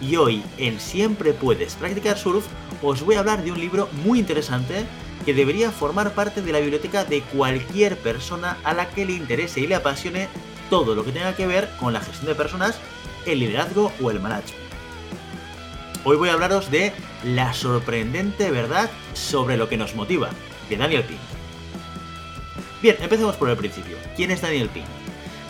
y hoy en Siempre Puedes Practicar Surf os voy a hablar de un libro muy interesante que debería formar parte de la biblioteca de cualquier persona a la que le interese y le apasione todo lo que tenga que ver con la gestión de personas, el liderazgo o el management. Hoy voy a hablaros de la sorprendente verdad sobre lo que nos motiva, de Daniel Pink. Bien, empecemos por el principio. ¿Quién es Daniel Pink?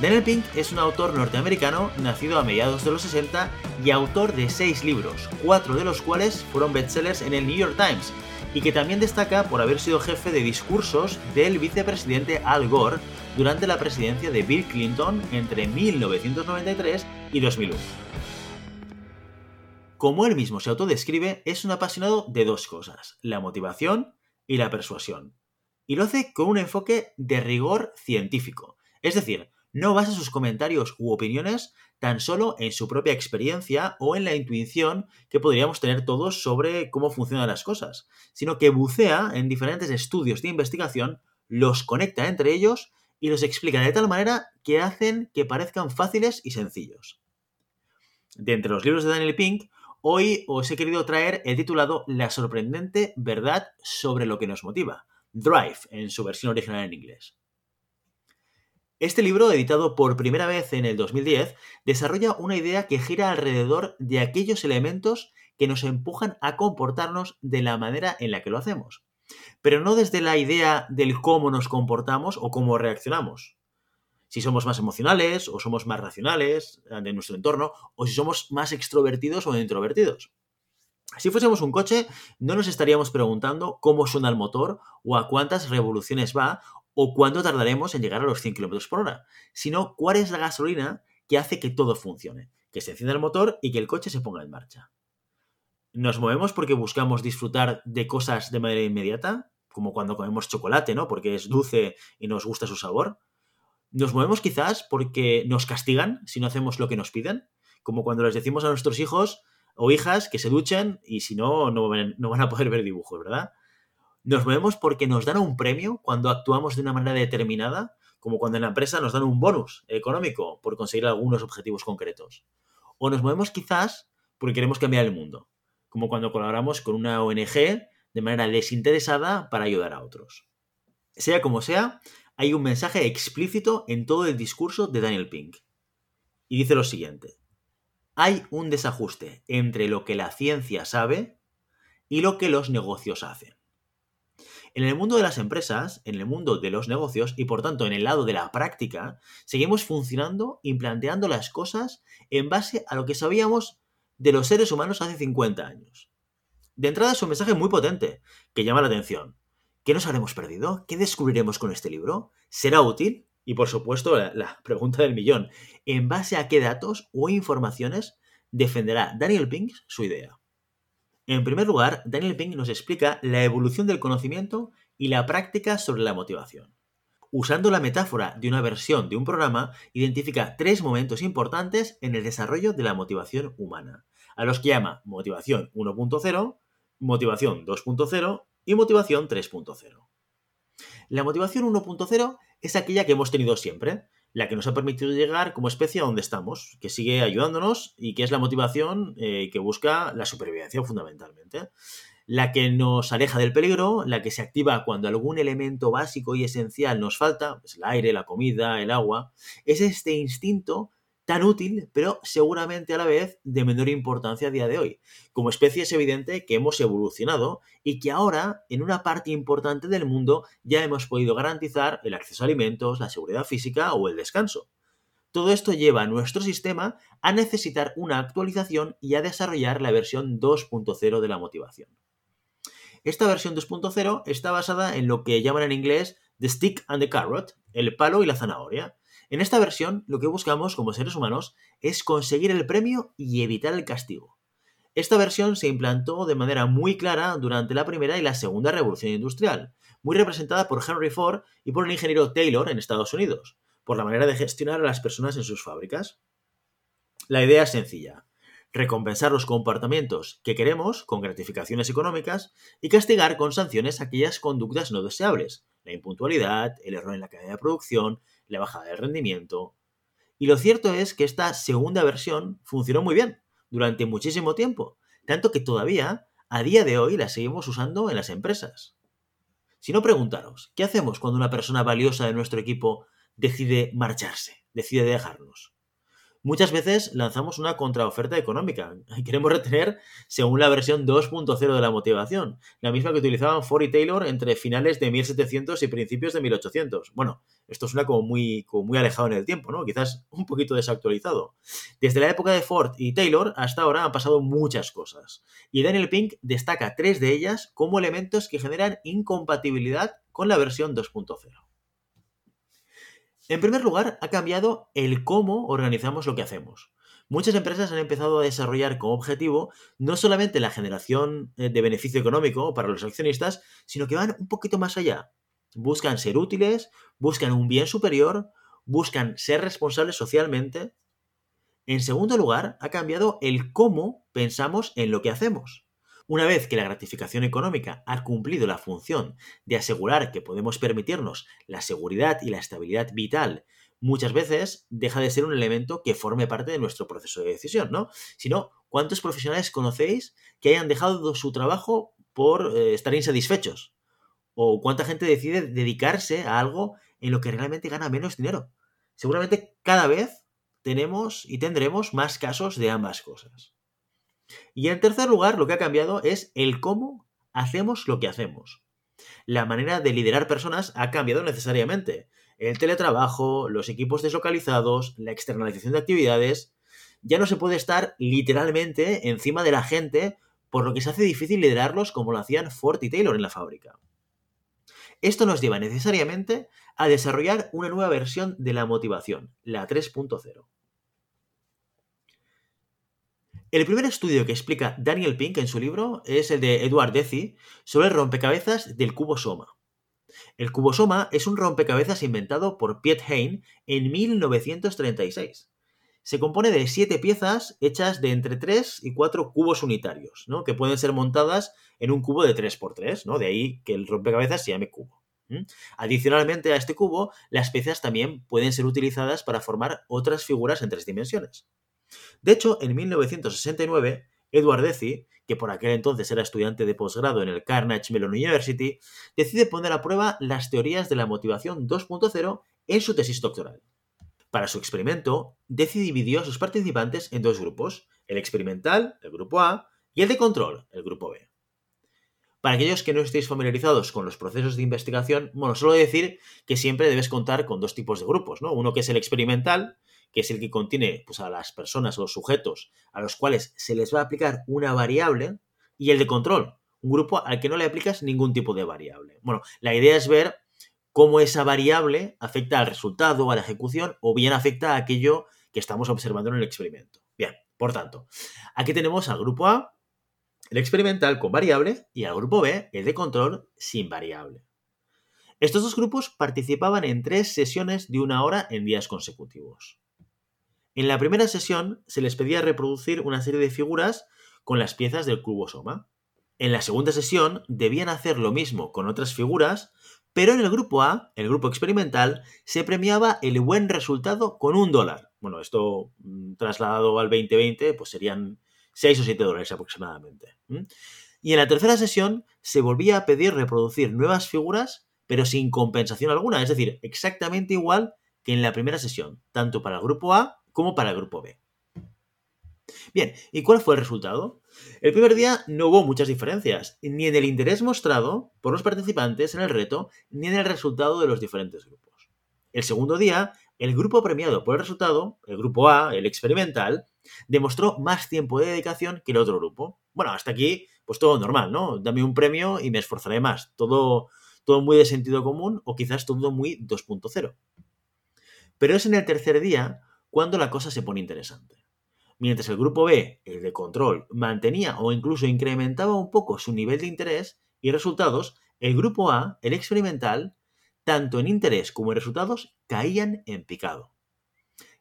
Daniel Pink es un autor norteamericano nacido a mediados de los 60 y autor de seis libros, cuatro de los cuales fueron bestsellers en el New York Times, y que también destaca por haber sido jefe de discursos del vicepresidente Al Gore durante la presidencia de Bill Clinton entre 1993 y 2001. Como él mismo se autodescribe, es un apasionado de dos cosas, la motivación y la persuasión. Y lo hace con un enfoque de rigor científico. Es decir, no basa sus comentarios u opiniones tan solo en su propia experiencia o en la intuición que podríamos tener todos sobre cómo funcionan las cosas, sino que bucea en diferentes estudios de investigación, los conecta entre ellos y los explica de tal manera que hacen que parezcan fáciles y sencillos. De entre los libros de Daniel Pink, hoy os he querido traer el titulado La sorprendente verdad sobre lo que nos motiva, Drive en su versión original en inglés. Este libro, editado por primera vez en el 2010, desarrolla una idea que gira alrededor de aquellos elementos que nos empujan a comportarnos de la manera en la que lo hacemos. Pero no desde la idea del cómo nos comportamos o cómo reaccionamos. Si somos más emocionales o somos más racionales de nuestro entorno, o si somos más extrovertidos o introvertidos. Si fuésemos un coche, no nos estaríamos preguntando cómo suena el motor o a cuántas revoluciones va o cuánto tardaremos en llegar a los 100 km por hora, sino cuál es la gasolina que hace que todo funcione, que se encienda el motor y que el coche se ponga en marcha. Nos movemos porque buscamos disfrutar de cosas de manera inmediata, como cuando comemos chocolate, ¿no? Porque es dulce y nos gusta su sabor. Nos movemos quizás porque nos castigan si no hacemos lo que nos piden, como cuando les decimos a nuestros hijos o hijas que se duchen y si no, no van a poder ver dibujos, ¿verdad? Nos movemos porque nos dan un premio cuando actuamos de una manera determinada, como cuando en la empresa nos dan un bonus económico por conseguir algunos objetivos concretos. O nos movemos quizás porque queremos cambiar el mundo, como cuando colaboramos con una ONG de manera desinteresada para ayudar a otros. Sea como sea, hay un mensaje explícito en todo el discurso de Daniel Pink. Y dice lo siguiente. Hay un desajuste entre lo que la ciencia sabe y lo que los negocios hacen. En el mundo de las empresas, en el mundo de los negocios y por tanto en el lado de la práctica, seguimos funcionando y planteando las cosas en base a lo que sabíamos de los seres humanos hace 50 años. De entrada es un mensaje muy potente, que llama la atención. ¿Qué nos habremos perdido? ¿Qué descubriremos con este libro? ¿Será útil? Y por supuesto, la, la pregunta del millón. ¿En base a qué datos o informaciones defenderá Daniel Pink su idea? En primer lugar, Daniel Pink nos explica la evolución del conocimiento y la práctica sobre la motivación. Usando la metáfora de una versión de un programa, identifica tres momentos importantes en el desarrollo de la motivación humana, a los que llama motivación 1.0, motivación 2.0 y motivación 3.0. La motivación 1.0 es aquella que hemos tenido siempre, la que nos ha permitido llegar como especie a donde estamos, que sigue ayudándonos y que es la motivación eh, que busca la supervivencia fundamentalmente. La que nos aleja del peligro, la que se activa cuando algún elemento básico y esencial nos falta, pues el aire, la comida, el agua, es este instinto tan útil, pero seguramente a la vez de menor importancia a día de hoy. Como especie es evidente que hemos evolucionado y que ahora, en una parte importante del mundo, ya hemos podido garantizar el acceso a alimentos, la seguridad física o el descanso. Todo esto lleva a nuestro sistema a necesitar una actualización y a desarrollar la versión 2.0 de la motivación. Esta versión 2.0 está basada en lo que llaman en inglés the stick and the carrot, el palo y la zanahoria. En esta versión, lo que buscamos como seres humanos es conseguir el premio y evitar el castigo. Esta versión se implantó de manera muy clara durante la primera y la segunda revolución industrial, muy representada por Henry Ford y por el ingeniero Taylor en Estados Unidos, por la manera de gestionar a las personas en sus fábricas. La idea es sencilla, recompensar los comportamientos que queremos con gratificaciones económicas y castigar con sanciones aquellas conductas no deseables, la impuntualidad, el error en la cadena de producción, la bajada del rendimiento. Y lo cierto es que esta segunda versión funcionó muy bien durante muchísimo tiempo, tanto que todavía a día de hoy la seguimos usando en las empresas. Si no preguntaros, ¿qué hacemos cuando una persona valiosa de nuestro equipo decide marcharse, decide dejarnos? Muchas veces lanzamos una contraoferta económica. Queremos retener según la versión 2.0 de la motivación, la misma que utilizaban Ford y Taylor entre finales de 1700 y principios de 1800. Bueno, esto suena como muy, muy alejado en el tiempo, ¿no? Quizás un poquito desactualizado. Desde la época de Ford y Taylor hasta ahora han pasado muchas cosas. Y Daniel Pink destaca tres de ellas como elementos que generan incompatibilidad con la versión 2.0. En primer lugar, ha cambiado el cómo organizamos lo que hacemos. Muchas empresas han empezado a desarrollar como objetivo no solamente la generación eh, de beneficio económico para los accionistas, sino que van un poquito más allá. Buscan ser útiles, buscan un bien superior, buscan ser responsables socialmente. En segundo lugar, ha cambiado el cómo pensamos en lo que hacemos. Una vez que la gratificación económica ha cumplido la función de asegurar que podemos permitirnos la seguridad y la estabilidad vital, muchas veces deja de ser un elemento que forme parte de nuestro proceso de decisión, ¿no? Sino, ¿cuántos profesionales conocéis que hayan dejado su trabajo por eh, estar insatisfechos? ¿O cuánta gente decide dedicarse a algo en lo que realmente gana menos dinero? Seguramente cada vez tenemos y tendremos más casos de ambas cosas. Y en tercer lugar, lo que ha cambiado es el cómo hacemos lo que hacemos. La manera de liderar personas ha cambiado necesariamente. El teletrabajo, los equipos deslocalizados, la externalización de actividades. Ya no se puede estar literalmente encima de la gente, por lo que se hace difícil liderarlos como lo hacían Ford y Taylor en la fábrica. Esto nos lleva necesariamente a desarrollar una nueva versión de la motivación, la 3.0. El primer estudio que explica Daniel Pink en su libro es el de Edward Deci sobre el rompecabezas del cubo Soma. El cubo Soma es un rompecabezas inventado por Piet Hein en 1936. Se compone de siete piezas hechas de entre 3 y 4 cubos unitarios, que pueden ser montadas en un cubo de 3x3, ¿no? de ahí que el rompecabezas se llame cubo. Adicionalmente a este cubo, las piezas también pueden ser utilizadas para formar otras figuras en tres dimensiones. De hecho, en 1969, Edward Deci, que por aquel entonces era estudiante de posgrado en el Carnegie Mellon University, decide poner a prueba las teorías de la motivación 2.0 en su tesis doctoral. Para su experimento, Deci dividió a sus participantes en dos grupos, el experimental, el grupo A, y el de control, el grupo B. Para aquellos que no estéis familiarizados con los procesos de investigación, bueno, solo decir que siempre debes contar con dos tipos de grupos, ¿no? Uno que es el experimental, que es el que contiene pues, a las personas o los sujetos a los cuales se les va a aplicar una variable, y el de control, un grupo al que no le aplicas ningún tipo de variable. Bueno, la idea es ver cómo esa variable afecta al resultado, a la ejecución, o bien afecta a aquello que estamos observando en el experimento. Bien, por tanto, aquí tenemos al grupo A, el experimental con variable, y al grupo B, el de control sin variable. Estos dos grupos participaban en tres sesiones de una hora en días consecutivos. En la primera sesión se les pedía reproducir una serie de figuras con las piezas del cubo Soma. En la segunda sesión debían hacer lo mismo con otras figuras, pero en el grupo A, el grupo experimental, se premiaba el buen resultado con un dólar. Bueno, esto mm, trasladado al 2020, pues serían 6 o 7 dólares aproximadamente. Y en la tercera sesión se volvía a pedir reproducir nuevas figuras, pero sin compensación alguna, es decir, exactamente igual que en la primera sesión, tanto para el grupo A como para el grupo B. Bien, ¿y cuál fue el resultado? El primer día no hubo muchas diferencias, ni en el interés mostrado por los participantes en el reto, ni en el resultado de los diferentes grupos. El segundo día, el grupo premiado por el resultado, el grupo A, el experimental, demostró más tiempo de dedicación que el otro grupo. Bueno, hasta aquí, pues todo normal, ¿no? Dame un premio y me esforzaré más. Todo, todo muy de sentido común o quizás todo muy 2.0. Pero es en el tercer día cuando la cosa se pone interesante. Mientras el grupo B, el de control, mantenía o incluso incrementaba un poco su nivel de interés y resultados, el grupo A, el experimental, tanto en interés como en resultados, caían en picado.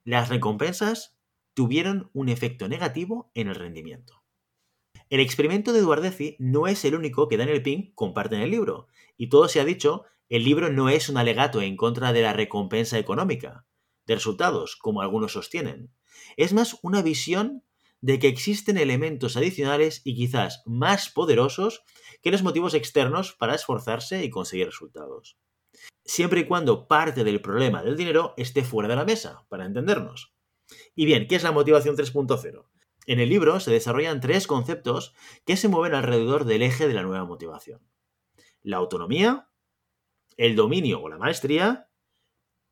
Las recompensas tuvieron un efecto negativo en el rendimiento. El experimento de Eduardezi no es el único que Daniel Pink comparte en el libro, y todo se ha dicho, el libro no es un alegato en contra de la recompensa económica, de resultados, como algunos sostienen. Es más una visión de que existen elementos adicionales y quizás más poderosos que los motivos externos para esforzarse y conseguir resultados. Siempre y cuando parte del problema del dinero esté fuera de la mesa, para entendernos. Y bien, ¿qué es la motivación 3.0? En el libro se desarrollan tres conceptos que se mueven alrededor del eje de la nueva motivación. La autonomía, el dominio o la maestría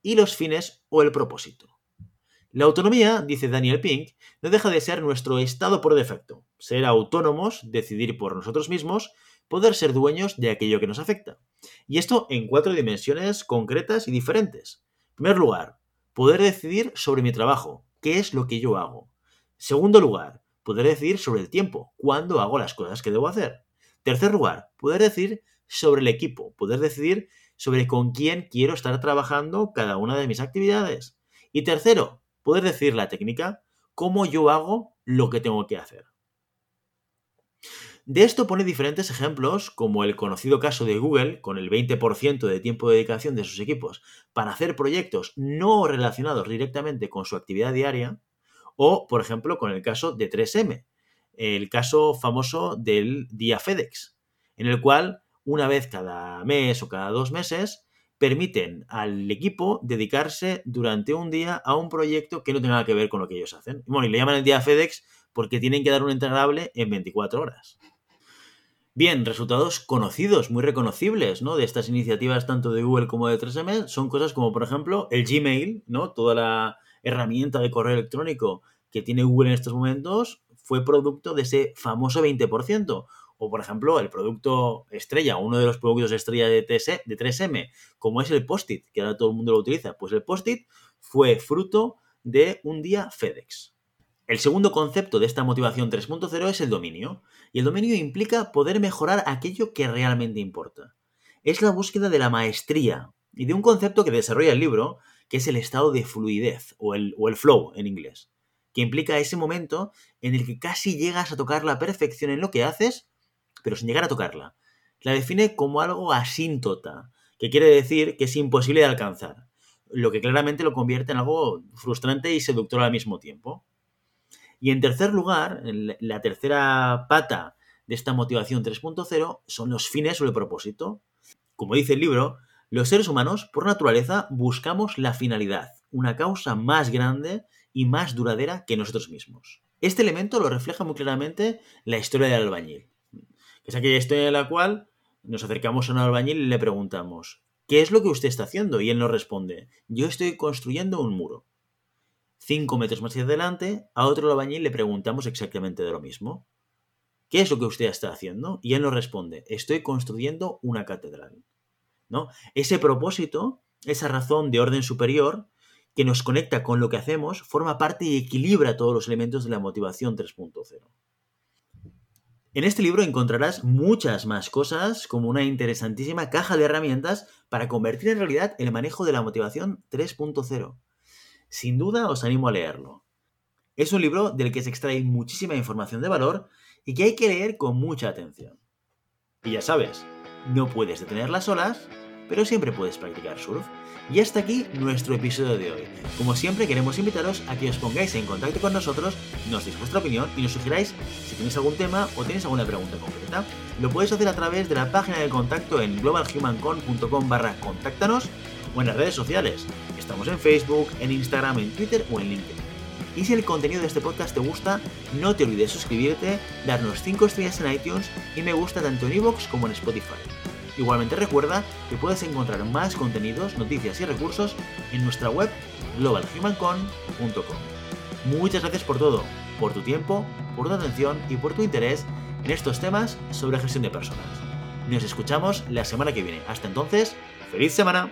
y los fines o el propósito. La autonomía, dice Daniel Pink, no deja de ser nuestro estado por defecto, ser autónomos, decidir por nosotros mismos, poder ser dueños de aquello que nos afecta. Y esto en cuatro dimensiones concretas y diferentes. En primer lugar, poder decidir sobre mi trabajo, qué es lo que yo hago. Segundo lugar, poder decidir sobre el tiempo, cuándo hago las cosas que debo hacer. Tercer lugar, poder decidir sobre el equipo, poder decidir sobre con quién quiero estar trabajando cada una de mis actividades. Y tercero, poder decir la técnica, cómo yo hago lo que tengo que hacer. De esto pone diferentes ejemplos, como el conocido caso de Google, con el 20% de tiempo de dedicación de sus equipos para hacer proyectos no relacionados directamente con su actividad diaria, o, por ejemplo, con el caso de 3M, el caso famoso del día FedEx, en el cual una vez cada mes o cada dos meses permiten al equipo dedicarse durante un día a un proyecto que no tenga que ver con lo que ellos hacen. Bueno, y le llaman el día FedEx porque tienen que dar un entregable en 24 horas. Bien, resultados conocidos, muy reconocibles, ¿no? De estas iniciativas tanto de Google como de 3M son cosas como, por ejemplo, el Gmail, ¿no? Toda la herramienta de correo electrónico que tiene Google en estos momentos fue producto de ese famoso 20%. O, por ejemplo, el producto estrella, uno de los productos estrella de, de 3M, como es el post-it, que ahora todo el mundo lo utiliza. Pues el post-it fue fruto de un día FedEx. El segundo concepto de esta motivación 3.0 es el dominio. Y el dominio implica poder mejorar aquello que realmente importa. Es la búsqueda de la maestría y de un concepto que desarrolla el libro, que es el estado de fluidez o el, o el flow en inglés, que implica ese momento en el que casi llegas a tocar la perfección en lo que haces pero sin llegar a tocarla. La define como algo asíntota, que quiere decir que es imposible de alcanzar, lo que claramente lo convierte en algo frustrante y seductor al mismo tiempo. Y en tercer lugar, la tercera pata de esta motivación 3.0 son los fines o el propósito. Como dice el libro, los seres humanos, por naturaleza, buscamos la finalidad, una causa más grande y más duradera que nosotros mismos. Este elemento lo refleja muy claramente la historia del albañil. Es aquella historia en la cual nos acercamos a un albañil y le preguntamos, ¿qué es lo que usted está haciendo? Y él nos responde, yo estoy construyendo un muro. Cinco metros más adelante, a otro albañil le preguntamos exactamente de lo mismo. ¿Qué es lo que usted está haciendo? Y él nos responde, estoy construyendo una catedral. ¿No? Ese propósito, esa razón de orden superior que nos conecta con lo que hacemos, forma parte y equilibra todos los elementos de la motivación 3.0. En este libro encontrarás muchas más cosas, como una interesantísima caja de herramientas para convertir en realidad el manejo de la motivación 3.0. Sin duda os animo a leerlo. Es un libro del que se extrae muchísima información de valor y que hay que leer con mucha atención. Y ya sabes, no puedes detener las olas, pero siempre puedes practicar surf. Y hasta aquí nuestro episodio de hoy. Como siempre queremos invitaros a que os pongáis en contacto con nosotros, nos deis vuestra opinión y nos sugiráis si tenéis algún tema o tenéis alguna pregunta concreta. Lo podéis hacer a través de la página de contacto en globalhumancon.com barra contáctanos o en las redes sociales. Estamos en Facebook, en Instagram, en Twitter o en LinkedIn. Y si el contenido de este podcast te gusta, no te olvides suscribirte, darnos 5 estrellas en iTunes y me gusta tanto en iVoox como en Spotify. Igualmente recuerda que puedes encontrar más contenidos, noticias y recursos en nuestra web globalhumancon.com. Muchas gracias por todo, por tu tiempo, por tu atención y por tu interés en estos temas sobre gestión de personas. Nos escuchamos la semana que viene. Hasta entonces, ¡feliz semana!